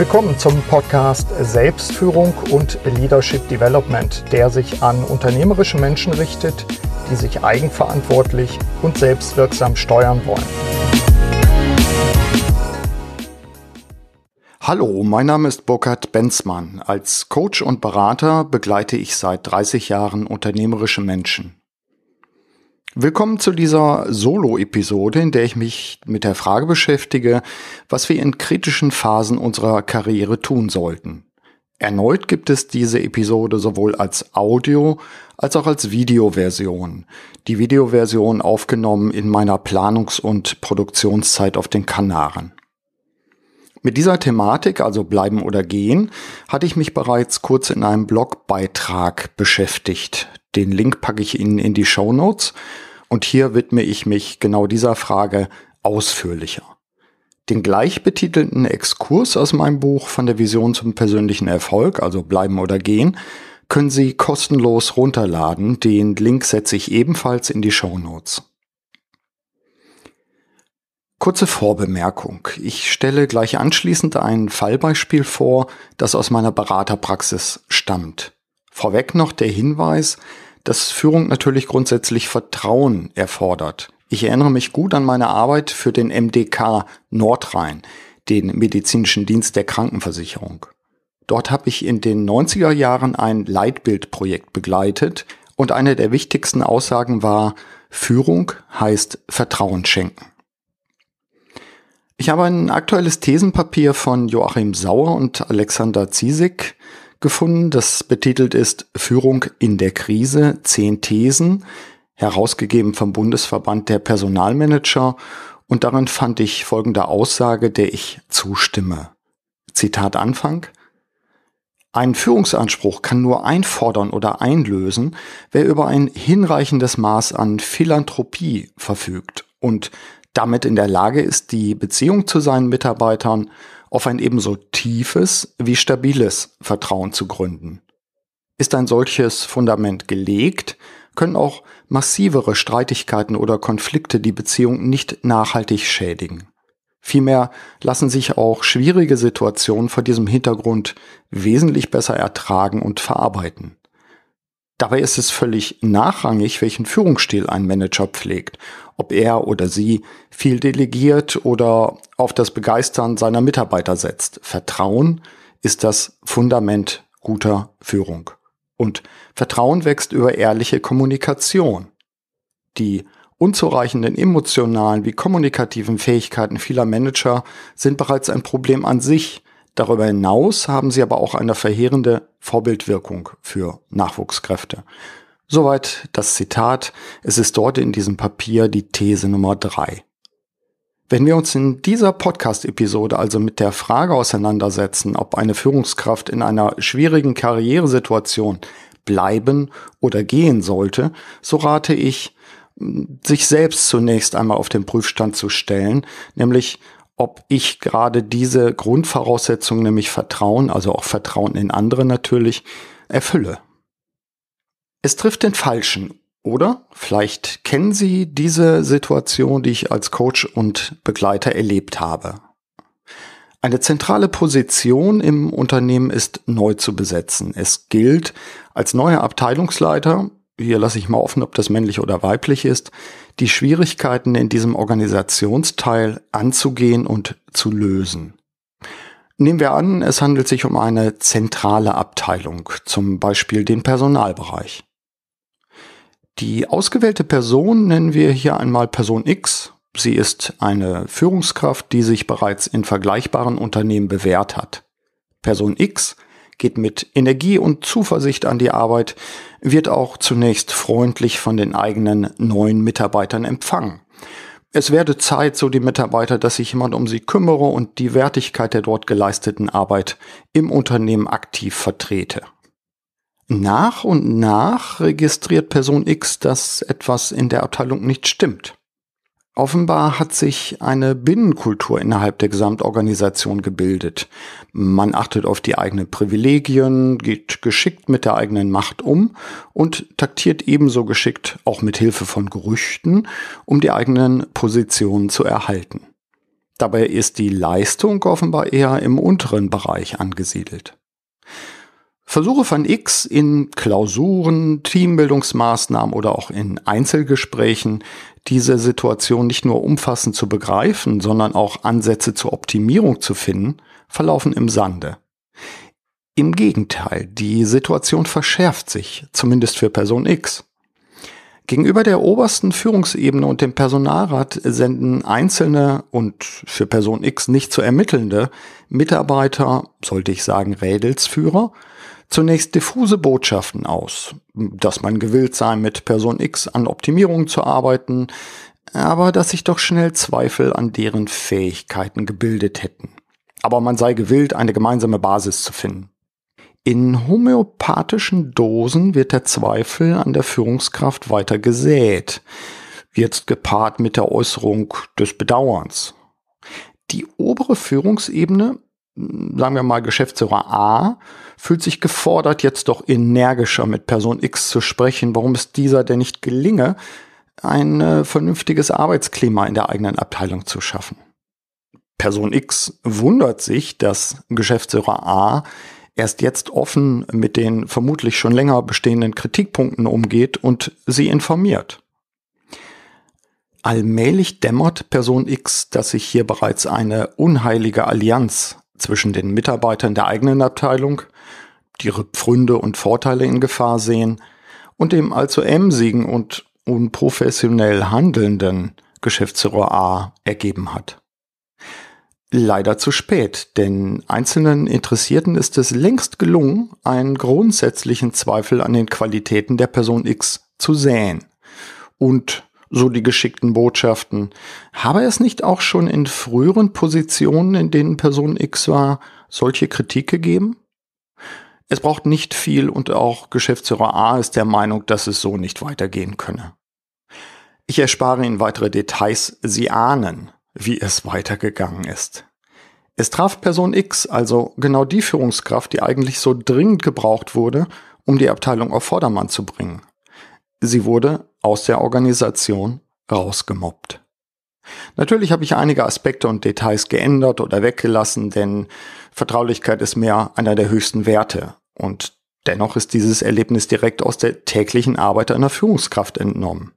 Willkommen zum Podcast Selbstführung und Leadership Development, der sich an unternehmerische Menschen richtet, die sich eigenverantwortlich und selbstwirksam steuern wollen. Hallo, mein Name ist Burkhard Benzmann. Als Coach und Berater begleite ich seit 30 Jahren unternehmerische Menschen. Willkommen zu dieser Solo-Episode, in der ich mich mit der Frage beschäftige, was wir in kritischen Phasen unserer Karriere tun sollten. Erneut gibt es diese Episode sowohl als Audio als auch als Videoversion. Die Videoversion aufgenommen in meiner Planungs- und Produktionszeit auf den Kanaren. Mit dieser Thematik, also bleiben oder gehen, hatte ich mich bereits kurz in einem Blogbeitrag beschäftigt. Den Link packe ich Ihnen in die Show Notes und hier widme ich mich genau dieser Frage ausführlicher. Den gleich betitelten Exkurs aus meinem Buch von der Vision zum persönlichen Erfolg, also bleiben oder gehen, können Sie kostenlos runterladen. Den Link setze ich ebenfalls in die Show Notes. Kurze Vorbemerkung. Ich stelle gleich anschließend ein Fallbeispiel vor, das aus meiner Beraterpraxis stammt. Vorweg noch der Hinweis, dass Führung natürlich grundsätzlich Vertrauen erfordert. Ich erinnere mich gut an meine Arbeit für den MDK Nordrhein, den medizinischen Dienst der Krankenversicherung. Dort habe ich in den 90er Jahren ein Leitbildprojekt begleitet und eine der wichtigsten Aussagen war, Führung heißt Vertrauen schenken. Ich habe ein aktuelles Thesenpapier von Joachim Sauer und Alexander Ziesig gefunden, das betitelt ist Führung in der Krise, zehn Thesen, herausgegeben vom Bundesverband der Personalmanager und darin fand ich folgende Aussage, der ich zustimme. Zitat Anfang. Ein Führungsanspruch kann nur einfordern oder einlösen, wer über ein hinreichendes Maß an Philanthropie verfügt und damit in der Lage ist, die Beziehung zu seinen Mitarbeitern auf ein ebenso tiefes wie stabiles Vertrauen zu gründen. Ist ein solches Fundament gelegt, können auch massivere Streitigkeiten oder Konflikte die Beziehung nicht nachhaltig schädigen. Vielmehr lassen sich auch schwierige Situationen vor diesem Hintergrund wesentlich besser ertragen und verarbeiten. Dabei ist es völlig nachrangig, welchen Führungsstil ein Manager pflegt, ob er oder sie viel delegiert oder auf das Begeistern seiner Mitarbeiter setzt. Vertrauen ist das Fundament guter Führung. Und Vertrauen wächst über ehrliche Kommunikation. Die unzureichenden emotionalen wie kommunikativen Fähigkeiten vieler Manager sind bereits ein Problem an sich, Darüber hinaus haben sie aber auch eine verheerende Vorbildwirkung für Nachwuchskräfte. Soweit das Zitat. Es ist dort in diesem Papier die These Nummer drei. Wenn wir uns in dieser Podcast-Episode also mit der Frage auseinandersetzen, ob eine Führungskraft in einer schwierigen Karrieresituation bleiben oder gehen sollte, so rate ich, sich selbst zunächst einmal auf den Prüfstand zu stellen, nämlich ob ich gerade diese Grundvoraussetzung, nämlich Vertrauen, also auch Vertrauen in andere natürlich, erfülle. Es trifft den Falschen, oder? Vielleicht kennen Sie diese Situation, die ich als Coach und Begleiter erlebt habe. Eine zentrale Position im Unternehmen ist neu zu besetzen. Es gilt, als neuer Abteilungsleiter hier lasse ich mal offen, ob das männlich oder weiblich ist, die Schwierigkeiten in diesem Organisationsteil anzugehen und zu lösen. Nehmen wir an, es handelt sich um eine zentrale Abteilung, zum Beispiel den Personalbereich. Die ausgewählte Person nennen wir hier einmal Person X. Sie ist eine Führungskraft, die sich bereits in vergleichbaren Unternehmen bewährt hat. Person X geht mit Energie und Zuversicht an die Arbeit, wird auch zunächst freundlich von den eigenen neuen Mitarbeitern empfangen. Es werde Zeit, so die Mitarbeiter, dass sich jemand um sie kümmere und die Wertigkeit der dort geleisteten Arbeit im Unternehmen aktiv vertrete. Nach und nach registriert Person X, dass etwas in der Abteilung nicht stimmt. Offenbar hat sich eine Binnenkultur innerhalb der Gesamtorganisation gebildet. Man achtet auf die eigenen Privilegien, geht geschickt mit der eigenen Macht um und taktiert ebenso geschickt auch mit Hilfe von Gerüchten, um die eigenen Positionen zu erhalten. Dabei ist die Leistung offenbar eher im unteren Bereich angesiedelt. Versuche von X in Klausuren, Teambildungsmaßnahmen oder auch in Einzelgesprächen diese Situation nicht nur umfassend zu begreifen, sondern auch Ansätze zur Optimierung zu finden, verlaufen im Sande. Im Gegenteil, die Situation verschärft sich, zumindest für Person X. Gegenüber der obersten Führungsebene und dem Personalrat senden einzelne und für Person X nicht zu ermittelnde Mitarbeiter, sollte ich sagen Rädelsführer, zunächst diffuse Botschaften aus, dass man gewillt sei, mit Person X an Optimierungen zu arbeiten, aber dass sich doch schnell Zweifel an deren Fähigkeiten gebildet hätten. Aber man sei gewillt, eine gemeinsame Basis zu finden. In homöopathischen Dosen wird der Zweifel an der Führungskraft weiter gesät, jetzt gepaart mit der Äußerung des Bedauerns. Die obere Führungsebene, sagen wir mal Geschäftsführer A, fühlt sich gefordert, jetzt doch energischer mit Person X zu sprechen, warum es dieser denn nicht gelinge, ein äh, vernünftiges Arbeitsklima in der eigenen Abteilung zu schaffen. Person X wundert sich, dass Geschäftsführer A erst jetzt offen mit den vermutlich schon länger bestehenden Kritikpunkten umgeht und sie informiert. Allmählich dämmert Person X, dass sich hier bereits eine unheilige Allianz zwischen den Mitarbeitern der eigenen Abteilung, die ihre Pfründe und Vorteile in Gefahr sehen, und dem allzu emsigen und unprofessionell handelnden Geschäftsführer A ergeben hat. Leider zu spät, denn einzelnen Interessierten ist es längst gelungen, einen grundsätzlichen Zweifel an den Qualitäten der Person X zu säen. Und so die geschickten Botschaften, habe es nicht auch schon in früheren Positionen, in denen Person X war, solche Kritik gegeben? Es braucht nicht viel und auch Geschäftsführer A ist der Meinung, dass es so nicht weitergehen könne. Ich erspare Ihnen weitere Details. Sie ahnen, wie es weitergegangen ist. Es traf Person X, also genau die Führungskraft, die eigentlich so dringend gebraucht wurde, um die Abteilung auf Vordermann zu bringen. Sie wurde aus der Organisation rausgemobbt. Natürlich habe ich einige Aspekte und Details geändert oder weggelassen, denn Vertraulichkeit ist mehr einer der höchsten Werte. Und dennoch ist dieses Erlebnis direkt aus der täglichen Arbeit einer Führungskraft entnommen.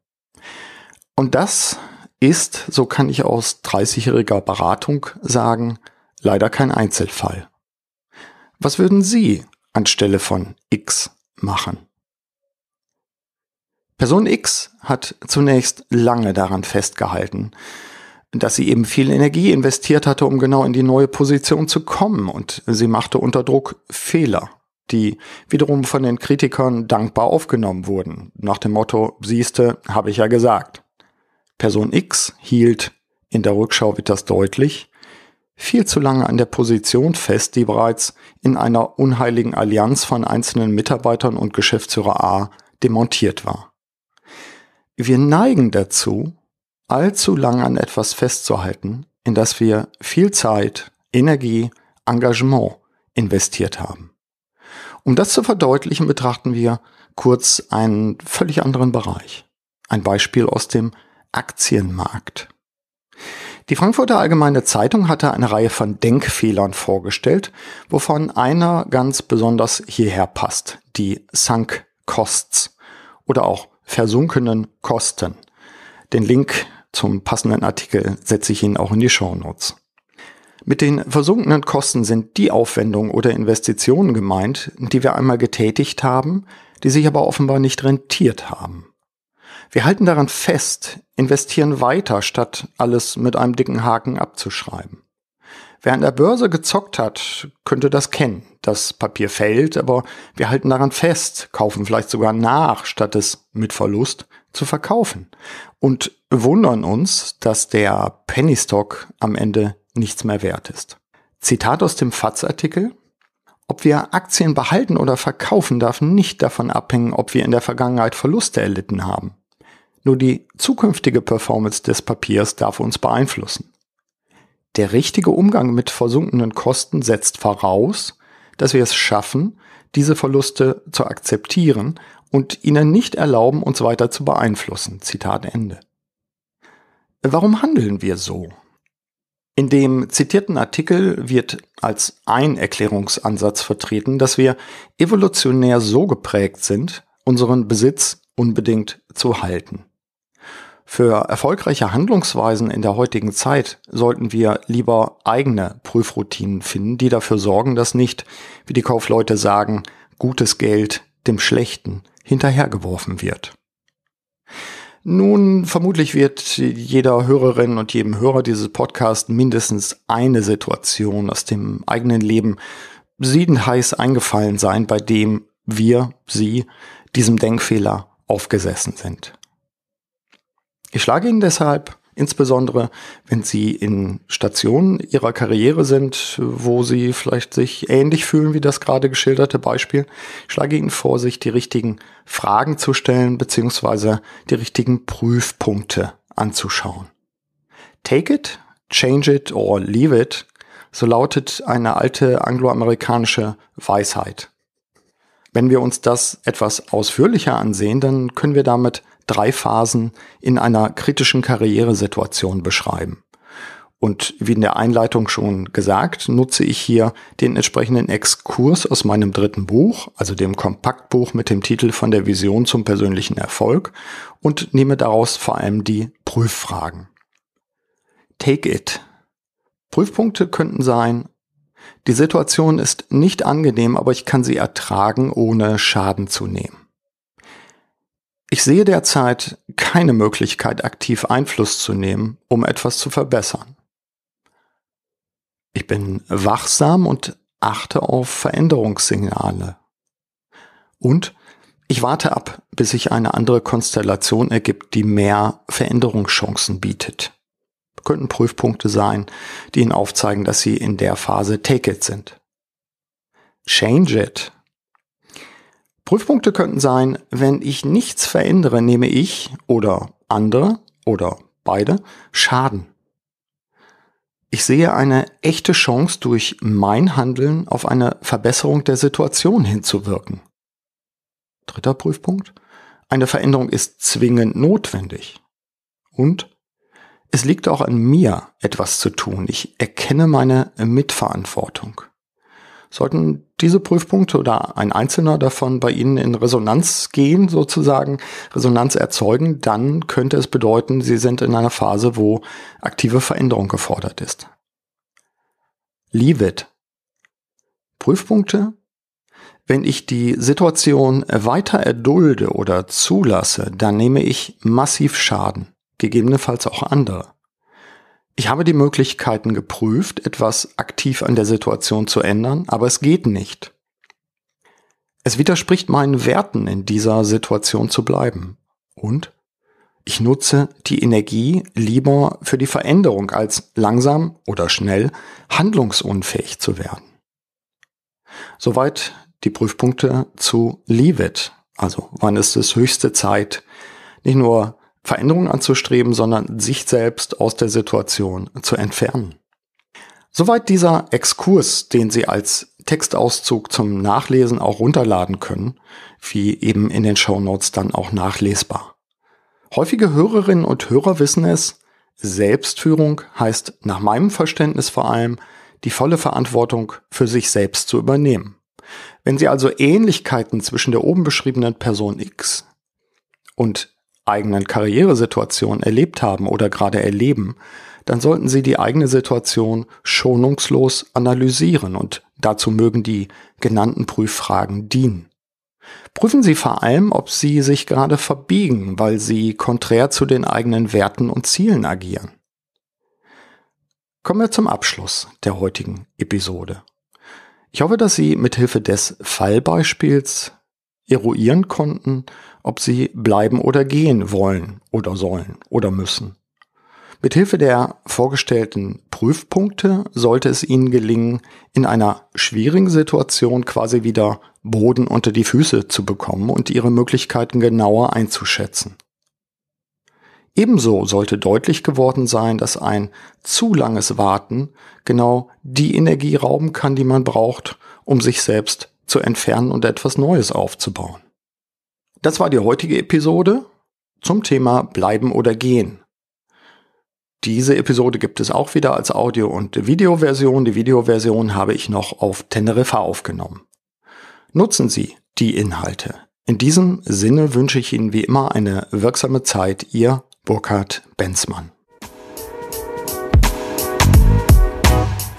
Und das ist, so kann ich aus 30-jähriger Beratung sagen, leider kein Einzelfall. Was würden Sie anstelle von X machen? Person X hat zunächst lange daran festgehalten, dass sie eben viel Energie investiert hatte, um genau in die neue Position zu kommen, und sie machte unter Druck Fehler, die wiederum von den Kritikern dankbar aufgenommen wurden, nach dem Motto, siehste, habe ich ja gesagt. Person X hielt, in der Rückschau wird das deutlich, viel zu lange an der Position fest, die bereits in einer unheiligen Allianz von einzelnen Mitarbeitern und Geschäftsführer A demontiert war. Wir neigen dazu, allzu lange an etwas festzuhalten, in das wir viel Zeit, Energie, Engagement investiert haben. Um das zu verdeutlichen, betrachten wir kurz einen völlig anderen Bereich. Ein Beispiel aus dem Aktienmarkt. Die Frankfurter Allgemeine Zeitung hatte eine Reihe von Denkfehlern vorgestellt, wovon einer ganz besonders hierher passt, die Sunk Costs oder auch versunkenen Kosten. Den Link zum passenden Artikel setze ich Ihnen auch in die Show Notes. Mit den versunkenen Kosten sind die Aufwendungen oder Investitionen gemeint, die wir einmal getätigt haben, die sich aber offenbar nicht rentiert haben. Wir halten daran fest, investieren weiter, statt alles mit einem dicken Haken abzuschreiben. Wer an der Börse gezockt hat, könnte das kennen. Das Papier fällt, aber wir halten daran fest, kaufen vielleicht sogar nach, statt es mit Verlust zu verkaufen. Und wundern uns, dass der Penny Stock am Ende nichts mehr wert ist. Zitat aus dem FATS-Artikel. Ob wir Aktien behalten oder verkaufen, darf nicht davon abhängen, ob wir in der Vergangenheit Verluste erlitten haben. Nur die zukünftige Performance des Papiers darf uns beeinflussen. Der richtige Umgang mit versunkenen Kosten setzt voraus, dass wir es schaffen, diese Verluste zu akzeptieren und ihnen nicht erlauben, uns weiter zu beeinflussen. Zitat Ende. Warum handeln wir so? In dem zitierten Artikel wird als ein Erklärungsansatz vertreten, dass wir evolutionär so geprägt sind, unseren Besitz unbedingt zu halten. Für erfolgreiche Handlungsweisen in der heutigen Zeit sollten wir lieber eigene Prüfroutinen finden, die dafür sorgen, dass nicht, wie die Kaufleute sagen, gutes Geld dem Schlechten hinterhergeworfen wird. Nun, vermutlich wird jeder Hörerin und jedem Hörer dieses Podcasts mindestens eine Situation aus dem eigenen Leben siedend heiß eingefallen sein, bei dem wir, Sie, diesem Denkfehler aufgesessen sind. Ich schlage Ihnen deshalb insbesondere wenn Sie in Stationen Ihrer Karriere sind, wo Sie vielleicht sich ähnlich fühlen wie das gerade geschilderte Beispiel, ich schlage Ihnen vor, sich die richtigen Fragen zu stellen beziehungsweise die richtigen Prüfpunkte anzuschauen. Take it, change it or leave it, so lautet eine alte angloamerikanische Weisheit. Wenn wir uns das etwas ausführlicher ansehen, dann können wir damit drei Phasen in einer kritischen Karrieresituation beschreiben. Und wie in der Einleitung schon gesagt, nutze ich hier den entsprechenden Exkurs aus meinem dritten Buch, also dem Kompaktbuch mit dem Titel Von der Vision zum persönlichen Erfolg und nehme daraus vor allem die Prüffragen. Take it. Prüfpunkte könnten sein, die Situation ist nicht angenehm, aber ich kann sie ertragen, ohne Schaden zu nehmen. Ich sehe derzeit keine Möglichkeit, aktiv Einfluss zu nehmen, um etwas zu verbessern. Ich bin wachsam und achte auf Veränderungssignale. Und ich warte ab, bis sich eine andere Konstellation ergibt, die mehr Veränderungschancen bietet. Könnten Prüfpunkte sein, die Ihnen aufzeigen, dass Sie in der Phase Take It sind. Change It Prüfpunkte könnten sein, wenn ich nichts verändere, nehme ich oder andere oder beide Schaden. Ich sehe eine echte Chance, durch mein Handeln auf eine Verbesserung der Situation hinzuwirken. Dritter Prüfpunkt. Eine Veränderung ist zwingend notwendig. Und es liegt auch an mir, etwas zu tun. Ich erkenne meine Mitverantwortung. Sollten diese Prüfpunkte oder ein einzelner davon bei Ihnen in Resonanz gehen, sozusagen Resonanz erzeugen, dann könnte es bedeuten, Sie sind in einer Phase, wo aktive Veränderung gefordert ist. Leave it. Prüfpunkte. Wenn ich die Situation weiter erdulde oder zulasse, dann nehme ich massiv Schaden, gegebenenfalls auch andere. Ich habe die Möglichkeiten geprüft, etwas aktiv an der Situation zu ändern, aber es geht nicht. Es widerspricht meinen Werten, in dieser Situation zu bleiben. Und ich nutze die Energie lieber für die Veränderung, als langsam oder schnell handlungsunfähig zu werden. Soweit die Prüfpunkte zu Leave It. Also wann ist es höchste Zeit, nicht nur Veränderungen anzustreben, sondern sich selbst aus der Situation zu entfernen. Soweit dieser Exkurs, den Sie als Textauszug zum Nachlesen auch runterladen können, wie eben in den Show Notes dann auch nachlesbar. Häufige Hörerinnen und Hörer wissen es, Selbstführung heißt nach meinem Verständnis vor allem, die volle Verantwortung für sich selbst zu übernehmen. Wenn Sie also Ähnlichkeiten zwischen der oben beschriebenen Person X und eigenen Karrieresituation erlebt haben oder gerade erleben, dann sollten Sie die eigene Situation schonungslos analysieren und dazu mögen die genannten Prüffragen dienen. Prüfen Sie vor allem, ob Sie sich gerade verbiegen, weil Sie konträr zu den eigenen Werten und Zielen agieren. Kommen wir zum Abschluss der heutigen Episode. Ich hoffe, dass Sie mithilfe des Fallbeispiels eruieren konnten, ob sie bleiben oder gehen wollen oder sollen oder müssen. Mithilfe der vorgestellten Prüfpunkte sollte es Ihnen gelingen, in einer schwierigen Situation quasi wieder Boden unter die Füße zu bekommen und Ihre Möglichkeiten genauer einzuschätzen. Ebenso sollte deutlich geworden sein, dass ein zu langes Warten genau die Energie rauben kann, die man braucht, um sich selbst zu entfernen und etwas Neues aufzubauen. Das war die heutige Episode zum Thema Bleiben oder Gehen. Diese Episode gibt es auch wieder als Audio- und Videoversion. Die Videoversion habe ich noch auf Teneriffa aufgenommen. Nutzen Sie die Inhalte. In diesem Sinne wünsche ich Ihnen wie immer eine wirksame Zeit. Ihr Burkhard Benzmann.